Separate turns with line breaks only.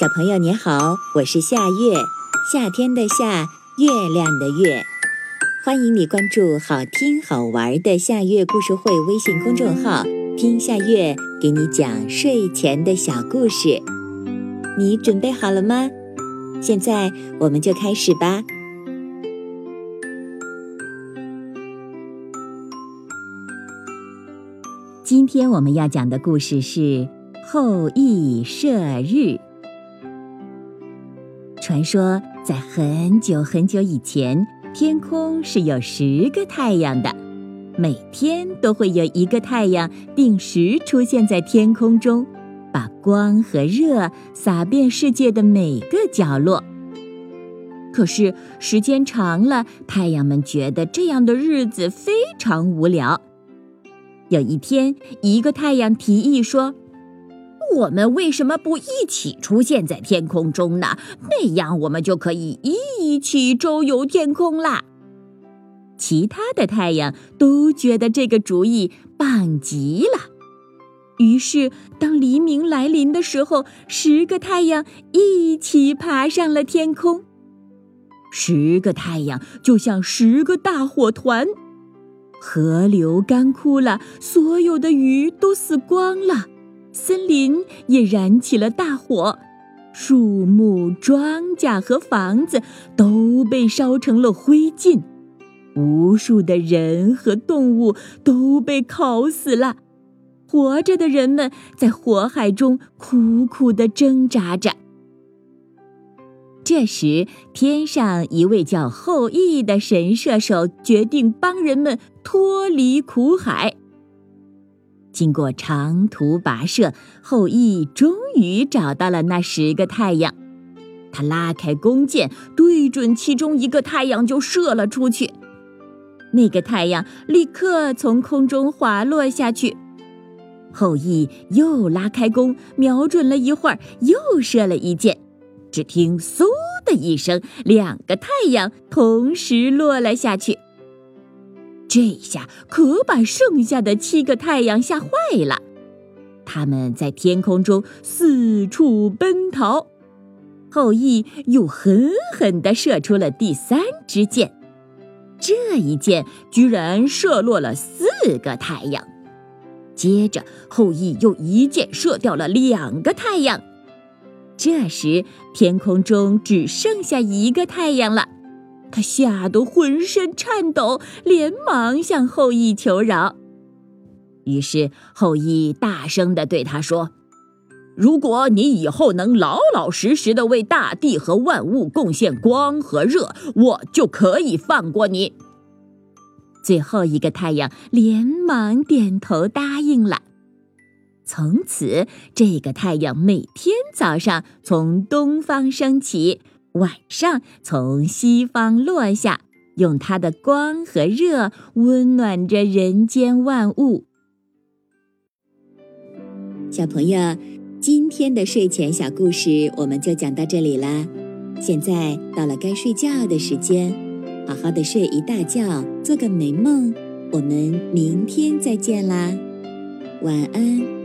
小朋友你好，我是夏月，夏天的夏，月亮的月。欢迎你关注好听好玩的夏月故事会微信公众号，听夏月给你讲睡前的小故事。你准备好了吗？现在我们就开始吧。今天我们要讲的故事是《后羿射日》。传说在很久很久以前，天空是有十个太阳的，每天都会有一个太阳定时出现在天空中，把光和热洒遍世界的每个角落。可是时间长了，太阳们觉得这样的日子非常无聊。有一天，一个太阳提议说。我们为什么不一起出现在天空中呢？那样我们就可以一起周游天空啦。其他的太阳都觉得这个主意棒极了。于是，当黎明来临的时候，十个太阳一起爬上了天空。十个太阳就像十个大火团，河流干枯了，所有的鱼都死光了。森林也燃起了大火，树木、庄稼和房子都被烧成了灰烬，无数的人和动物都被烤死了。活着的人们在火海中苦苦的挣扎着。这时，天上一位叫后羿的神射手决定帮人们脱离苦海。经过长途跋涉，后羿终于找到了那十个太阳。他拉开弓箭，对准其中一个太阳就射了出去。那个太阳立刻从空中滑落下去。后羿又拉开弓，瞄准了一会儿，又射了一箭。只听“嗖”的一声，两个太阳同时落了下去。这下可把剩下的七个太阳吓坏了，他们在天空中四处奔逃。后羿又狠狠地射出了第三支箭，这一箭居然射落了四个太阳。接着，后羿又一箭射掉了两个太阳。这时，天空中只剩下一个太阳了。他吓得浑身颤抖，连忙向后羿求饶。于是后羿大声地对他说：“如果你以后能老老实实的为大地和万物贡献光和热，我就可以放过你。”最后一个太阳连忙点头答应了。从此，这个太阳每天早上从东方升起。晚上从西方落下，用它的光和热温暖着人间万物。小朋友，今天的睡前小故事我们就讲到这里啦。现在到了该睡觉的时间，好好的睡一大觉，做个美梦。我们明天再见啦，晚安。